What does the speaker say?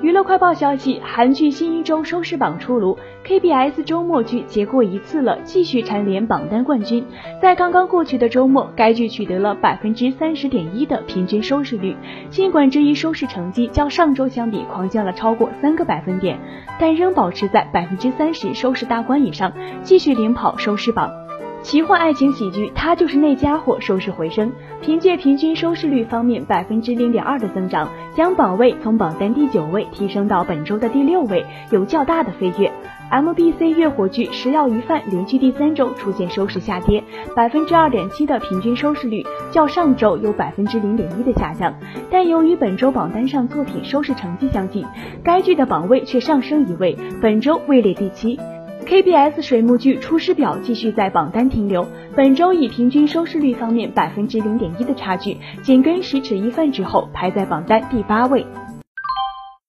娱乐快报消息，韩剧新一周收视榜出炉，KBS 周末剧结过一次了，继续蝉联榜单冠军。在刚刚过去的周末，该剧取得了百分之三十点一的平均收视率。尽管这一收视成绩较上周相比狂降了超过三个百分点，但仍保持在百分之三十收视大关以上，继续领跑收视榜。奇幻爱情喜剧《他就是那家伙》收视回升，凭借平均收视率方面百分之零点二的增长，将榜位从榜单第九位提升到本周的第六位，有较大的飞跃。MBC 月火剧《食药鱼饭》连续第三周出现收视下跌，百分之二点七的平均收视率，较上周有百分之零点一的下降。但由于本周榜单上作品收视成绩相近，该剧的榜位却上升一位，本周位列第七。KBS 水木剧《出师表》继续在榜单停留，本周以平均收视率方面百分之零点一的差距，紧跟《十尺一饭》之后，排在榜单第八位。